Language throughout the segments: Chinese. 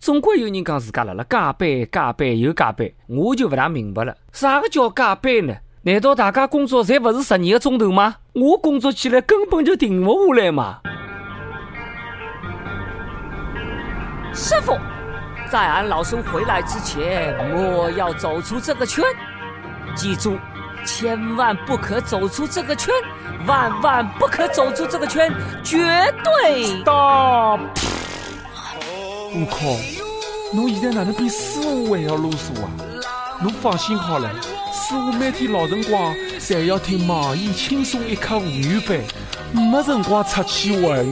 总归有人讲自家辣辣加班、加班又加班，我就勿大明白了，啥个叫加班呢？难道大家工作侪勿是十二个钟头吗？我工作起来根本就停勿下来嘛！师傅，在俺老孙回来之前，莫要走出这个圈，记住。千万不可走出这个圈，万万不可走出这个圈，绝对大！我靠，侬现在哪能比师傅还要啰嗦啊？侬放心好了，师傅每天老辰光侪要听网易轻松一刻妇女版，没辰光出去玩。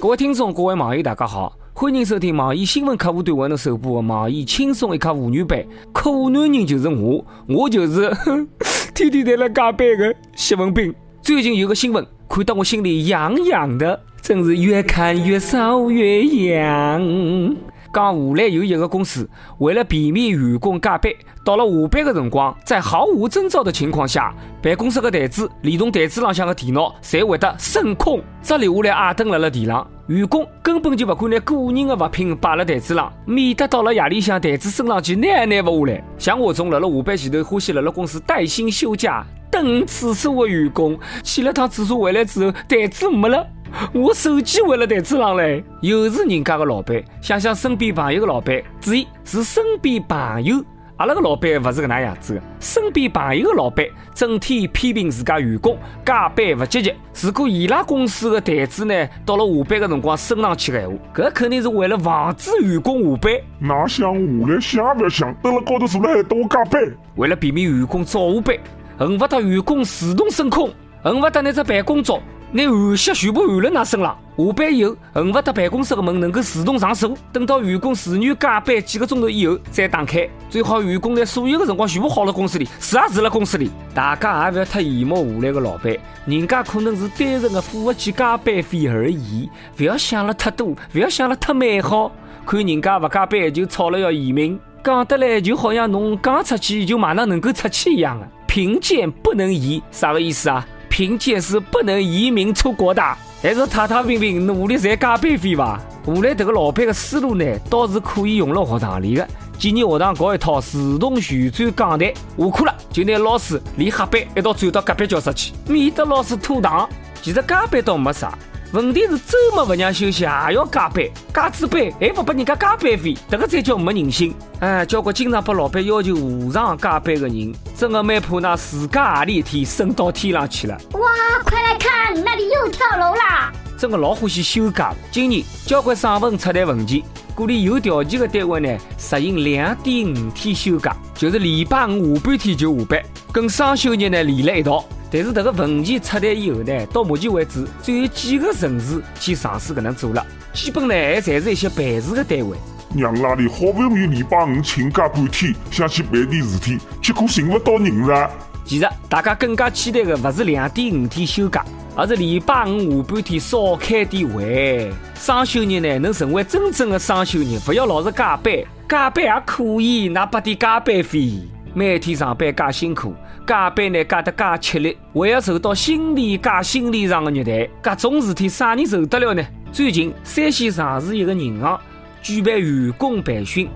各位听众，各位网友，大家好。欢迎收听网易新闻客户端为侬首播的网易轻松一刻妇女版。苦男人就是我，我就是 天天在那加班的谢文斌。最近有个新闻，看到我心里痒痒的，真是越看越骚越痒。讲湖南有一个公司，为了避免员工加班，到了下班的辰光，在毫无征兆的情况下，办公室的台子连同台子浪向的电脑，侪会得升空，只留下来矮灯辣辣地上。员工根本就不敢拿个人的物品摆辣台子上，免得到了夜里向台子升上去拿也拿不下来。像我这种辣辣下班前头欢喜辣辣公司带薪休假等厕所的员工，去了趟厕所回来之后，台子没了。我手机回了台子上嘞，又是人家的老板，想想身边朋友的老板，注意是身边朋友，阿拉个老板勿是个能样子的。身边朋友的老板整天批评自家员工加班勿积极。如果伊拉公司的台子呢，到了下班的辰光升上去的闲话，搿肯定是为了防止员工下班。哪想下来想也勿要想，蹲辣高头坐了还多加班。为了避免员工早下班，恨不得员工自动升空，恨不得拿只办公桌。拿汗血全部含了那身上，下班以后恨不得办公室的门能够自动上锁，等到员工自愿加班几个钟头以后再打开。最好员工在所有的辰光全部耗了公司里，住也住了公司里。大家也不要太羡慕下来的老板，人家可能是单纯的付不起加班费而已。不要想了太多，不要想了太美好。看人家不加班就吵了要移民，讲得来就好像侬刚出去就马上能够出去一样的。贫贱不能移，啥个意思啊？贫贱是不能移民出国的，还是踏踏平平努力赚加班费吧。后来这个老板的思路呢，倒是可以用了学堂里的。建议学堂搞一套自动旋转讲台，下课了就拿老师连黑板一道转到隔壁教室去，免得老师拖堂。其实加班倒没啥。问题是周末不让休息，还要加班，加次班还不拨人家加班费，这个才叫没人性！哎，交关经常被老板要求无偿加班的人，真的蛮怕那自家何里一天升到天上去了。哇，快来看，那里又跳楼啦！真的老欢喜休假。今年交关省份出台文件，鼓励有条件的单位呢，实行两点五天休假，就是礼拜五下半天就下班，跟双休日呢连在一道。但是这个文件出台以后呢，到目前为止只有几个城市去尝试搿能做了，基本呢还侪是一些办事的单位。娘拉里好不容易礼拜五请假半天，想去办点事体，结果寻勿到人了。其实大家更加期待的勿是两点五天休假，而是礼拜五下半天少开点会，双休日呢能成为真正的双休日，不要老是加班，加班也可以拿拨点加班费。每天上班介辛苦。加班呢，加得介吃力，还要受到心理加心理上的虐待，各种事体啥人受得了呢？最近，山西上市一个银行举办员工培训，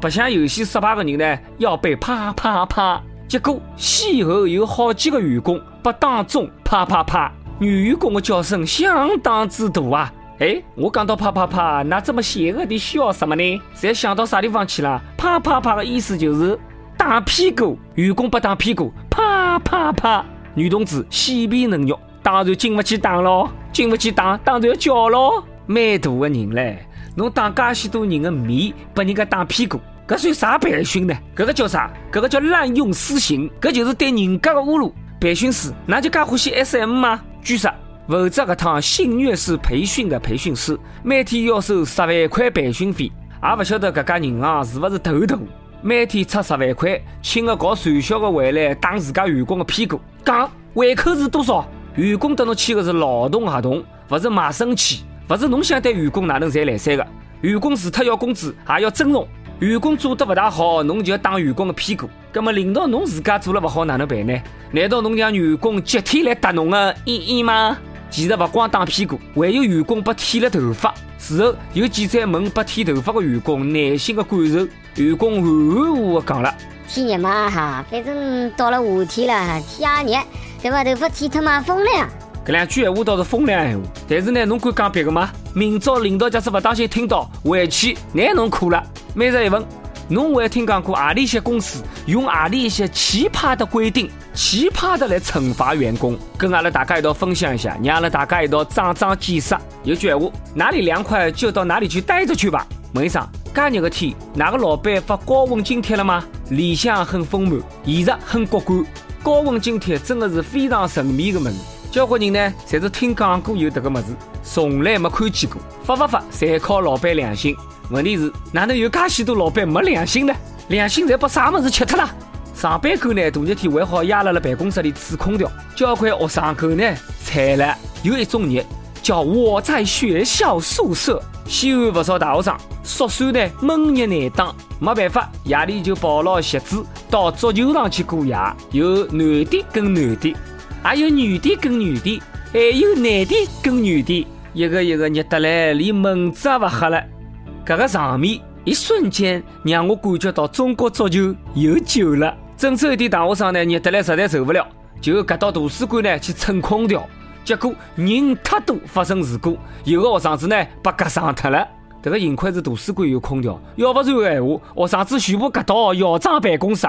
白相游戏失败的人呢要被啪啪啪。结果，先后有好几个员工被当众啪啪啪，女员工的叫声相当之大啊！哎，我讲到啪啪啪，那这么邪恶的笑什么呢？侪想到啥地方去了？啪啪啪的意思就是。打屁股，员工不打屁股，啪啪啪！女同志细皮嫩肉，当然经不起打咯，经不起打，当然要叫咯。蛮大的人嘞，侬当介许多人的面，把人家打屁股，搿算啥培训呢？搿个叫啥？搿个叫滥用私刑，搿就是对人家的侮辱。培训师，那就介欢喜 SM 吗？据说，负责搿趟性虐式培训的培训师，每天要收十万块培训费，也勿晓得搿家银行是勿是头大。每天出十万块，请个搞传销的回来打自家员工的屁股，讲胃口是多少？员工跟侬签的是劳动合同，不是卖身契，不是侬想对员工哪能侪来三个？员工除脱要工资，还要尊重。员工做得不大好，侬就要打员工的屁股。那么领导侬自家做了不好，哪能办呢？难道侬让员工集体来打侬的意义吗？其实不光打屁股，还有员工被剃了头发。事后有记者问被剃头发的员工内心的感受，员工含含糊糊的讲了。天热嘛哈，反正到了夏天了，天也热，对吧？头发剃脱嘛风凉。搿两句闲话倒是风凉闲话，但是呢，侬敢讲别个吗？明朝领导假使勿当心听到，回去拿侬苦了。每日一问，侬还听讲过何里些公司用何里一些奇葩的规定、奇葩的来惩罚员工？跟阿拉大家一道分享一下，让阿拉大家一道长长见识。有句闲话，哪里凉快就到哪里去待着去吧。问一声，介热个天，哪个老板发高温津贴了吗？理想很丰满，现实很骨感。高温津贴真的是非常神秘的么事。交关人呢，侪是听讲过有这个么子，从来没看见过。发不发，全靠老板良心。问题是，哪能有介许多老板没良心呢？良心侪被啥么子吃脱了？上班狗呢，大热天还好压辣辣办公室里吹空调。交关学生狗呢，惨了，有一种热叫我在学校宿舍。西安不少大学生宿舍呢闷热难当，没办法，夜里就抱牢席子到足球场去过夜。有男的跟男的。还有女的跟女的，还有男的跟女的，一个一个热得来，连蚊子也不吓了。这个场面一瞬间让我感觉到中国足球有救了。郑州一点大学生呢，热得来实在受不了，就赶到图书馆呢去蹭空调，结果人太多，发生事故，有个学生子呢被夹伤脱了。这个幸亏是图书馆有空调，要不然的闲话，学生子全部夹到校长办公室，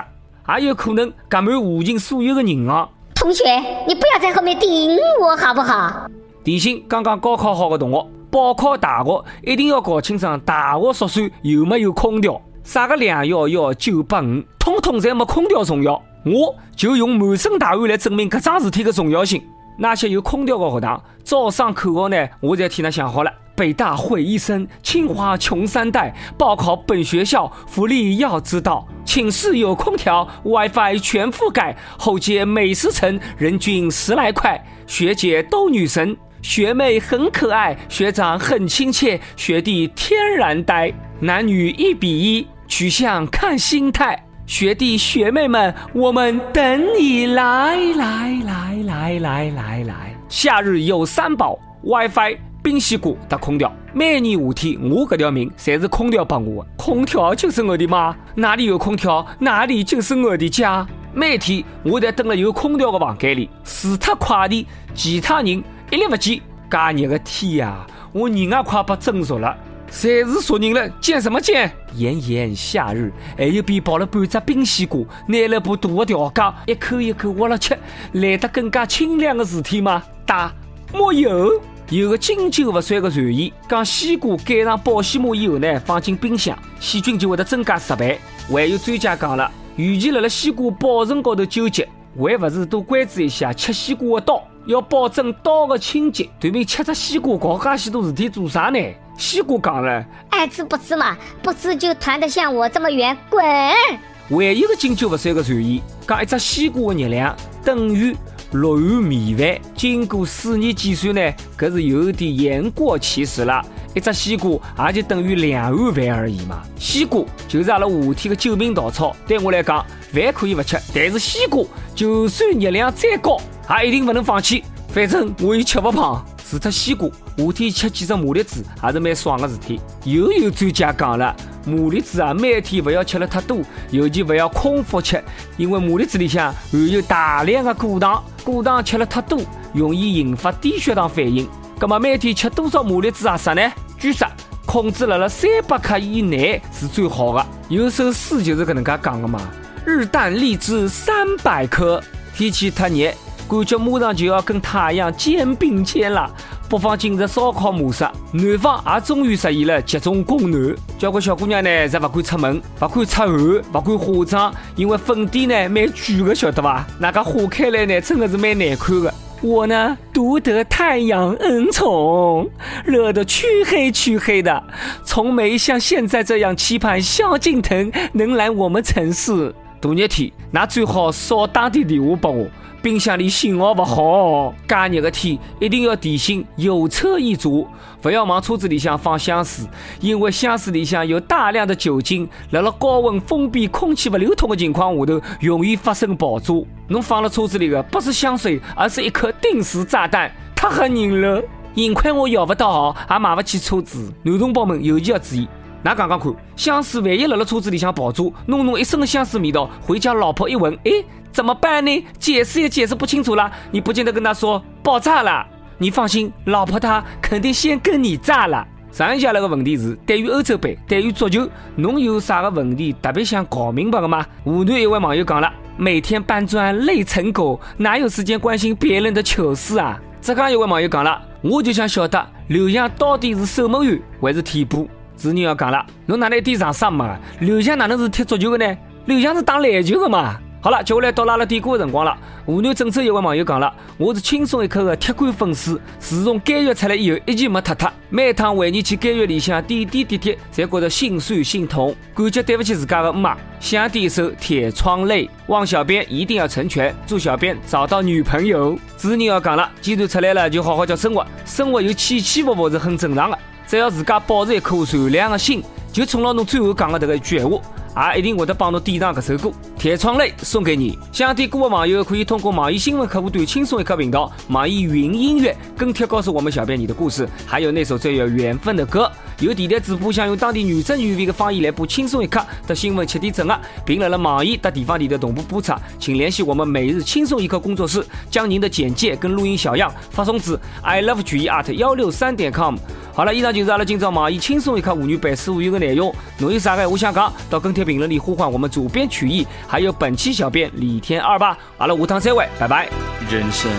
也有可能夹满附近所有的银行。同学，你不要在后面顶我好不好？提醒刚刚高考好的同学，报考大学一定要搞清楚大学宿舍有没有空调。啥个两幺幺九八五，通通侪没空调重要。我就用满身大汗来证明搿桩事体的重要性。那些有空调的学堂，招生口号呢，我在替他想好了。北大毁一生，清华穷三代。报考本学校，福利要知道。寝室有空调，WiFi 全覆盖。后街美食城，人均十来块。学姐都女神，学妹很可爱，学长很亲切，学弟天然呆。男女一比一，取向看心态。学弟学妹们，我们等你来来来来来来来。夏日有三宝：WiFi。冰西瓜搭空调，每年夏天我这条命侪是空调帮我的。空调就是我的妈，哪里有空调，哪里就是我的家。每天我在等了有空调的房间里，除脱快递，其他人一律不见。介热的天呀，我人也快被蒸熟了，侪是熟人了，见什么见？炎炎夏日，还有比抱了半只冰西瓜，拿了部大的调羹，一口一口挖了吃，来得更加清凉的事体吗？答：没有。有个经久不衰的传言，讲西瓜盖上保鲜膜以后呢，放进冰箱，细菌就会得增加十倍。还有专家讲了，与其辣辣西瓜保存高头纠结，还不如多关注一下吃西瓜的刀，要保证刀的清洁。对面吃只西瓜搞介许多事体做啥呢？西瓜讲了，爱吃不吃嘛，不吃就团得像我这么圆，滚！还有个经久不衰的传言，讲一只西瓜的热量等于。六碗米饭，经过四年计算呢，搿是有点言过其实了。一只西瓜也就等于两碗饭而已嘛。西瓜就是阿拉夏天的救命稻草。对我来讲，饭可以不吃，但是西瓜就算热量再高，也一定不能放弃。反正我又吃不胖，除脱西瓜，夏天吃几只马栗子还是蛮爽的事体。又有专家讲了。马栗子啊，每天不要吃了太多，尤其不要空腹吃，因为马栗子里向含有大量的果糖，果糖吃了太多，容易引发低血糖反应。那么每天吃多少马栗子合适呢？据说控制辣辣三百克以内是最好的。有首诗就是搿能介讲的嘛：日啖荔枝三百颗。天气太热，感觉马上就要跟太阳肩并肩了。北方进入烧烤模式，南方也终于实现了集中供暖。交关小姑娘呢，侪不敢出门，不敢出汗，不敢化妆，因为粉底呢蛮卷的，晓得吧？那个化开来呢，真的是蛮难看的。我呢，独得太阳恩宠，热得黢黑黢黑的，从没像现在这样期盼萧敬腾能来我们城市。大热天，那最好少打点电话给我。冰箱里信号不好，介热的天一定要提醒有车一族，不要往车子里向放香水，因为香水里向有大量的酒精，辣辣高温封闭、空气不流通的情况下头，容易发生爆炸。侬放了车子里的不是香水，而是一颗定时炸弹，太吓人了。幸亏我要不到号，也买不起车子。男同胞们尤其要注意。那讲讲看，香水万一辣辣车子里向爆炸，弄弄一身的香水味道，回家老婆一闻，哎，怎么办呢？解释也解释不清楚了。你不见得跟他说爆炸了，你放心，老婆她肯定先跟你炸了。上一下那个问题是，对于欧洲杯，对于足球，侬有啥个问题特别想搞明白的吗？湖南一位网友讲了，每天搬砖累成狗，哪有时间关心别人的糗事啊？浙江一位网友讲了，我就想晓得刘翔到底是守门员还是替补。子女要讲了，侬哪能一点常识嘛？刘翔哪能是踢足球的呢？刘翔是打篮球的嘛？好了，接下来到拉了点歌的辰光了。湖南郑州一位网友讲了，我是轻松一刻的铁杆粉丝，自从监狱出来以后，一件没脱脱。每趟回忆起监狱里向点点滴滴，才觉得心酸心痛，感觉对不起自家的妈。想点一首《铁窗泪》，望小编一定要成全，祝小编找到女朋友。子女要讲了，既然出来了，就好好叫生活，生活有起起伏伏是很正常的。只要自家保持一颗善良的心，就冲了侬最后讲的这个一句话，也一定会得帮侬点上这首歌《铁窗泪》送给你。想点歌的网友可以通过网易新闻客户端轻松一刻频道、网易云音乐跟帖告诉我们小编你的故事，还有那首最有缘分的歌。有电台主播想用当地原汁原味的方言来播轻松一刻的新闻七点整啊，并在了网易和地方电台同步播出，请联系我们每日轻松一刻工作室，将您的简介跟录音小样发送至 i love 曲艺 at 幺六三点 com。好了，以上就是阿拉今朝网易轻松一刻妇女百思无忧的内容。侬有啥个话想讲，到跟帖评论里呼唤我们主编曲艺，还有本期小编李天二吧。阿拉下趟再会，拜拜。人生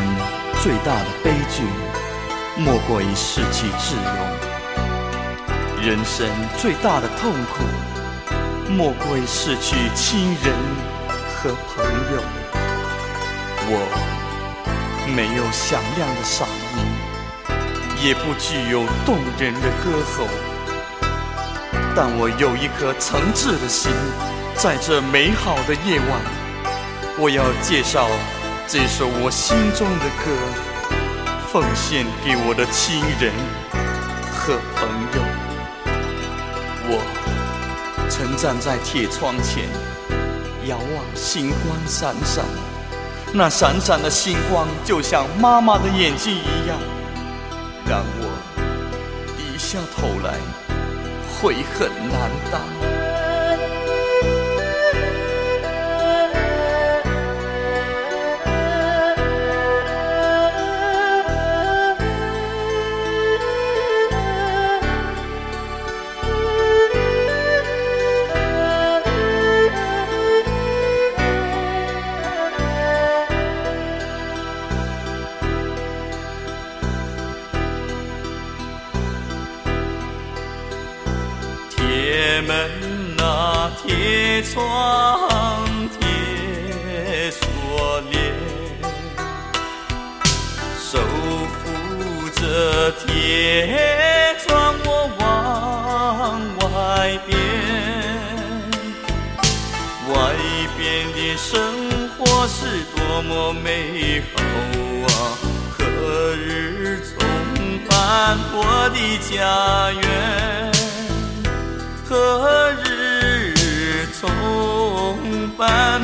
最大的悲剧，莫过于失去挚友。人生最大的痛苦，莫过于失去亲人和朋友。我没有响亮的嗓，也不具有动人的歌喉，但我有一颗诚挚的心。在这美好的夜晚，我要介绍这首我心中的歌，奉献给我的亲人和朋友。我曾站在铁窗前，遥望星光闪闪，那闪闪的星光就像妈妈的眼睛一样，让我低下头来，悔恨难当。多美好啊！何日重返我的家园？何日重返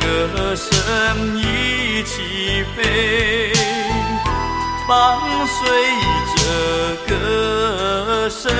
歌声一起飞，伴随着歌声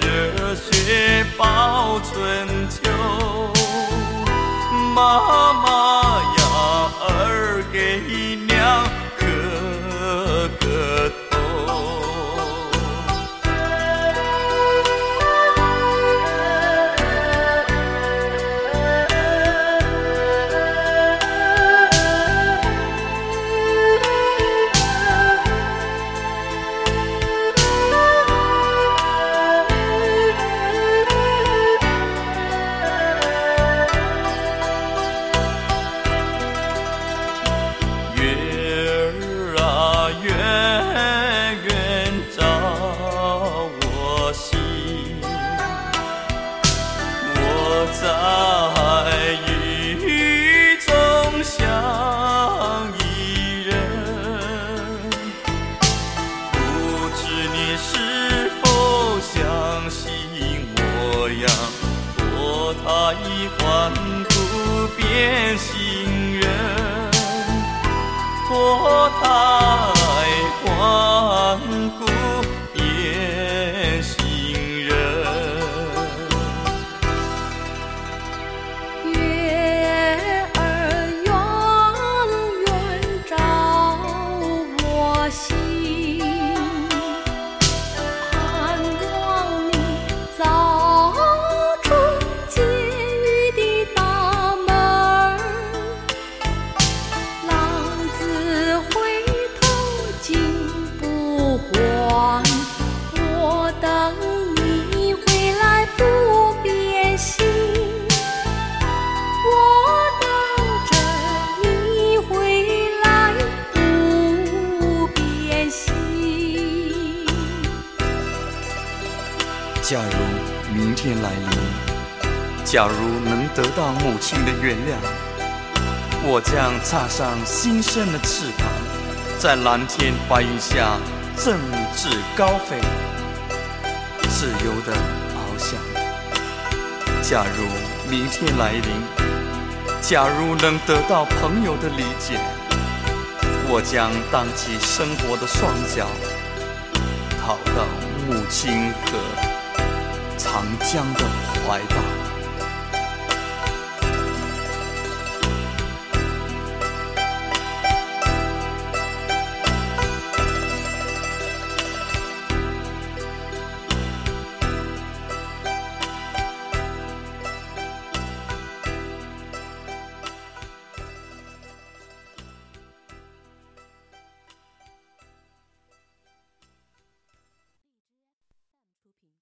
热血报春秋。妈妈假如明天来临，假如能得到母亲的原谅，我将插上新生的翅膀，在蓝天白云下振翅高飞，自由的翱翔。假如明天来临，假如能得到朋友的理解，我将荡起生活的双脚，逃到母亲河长江的怀抱。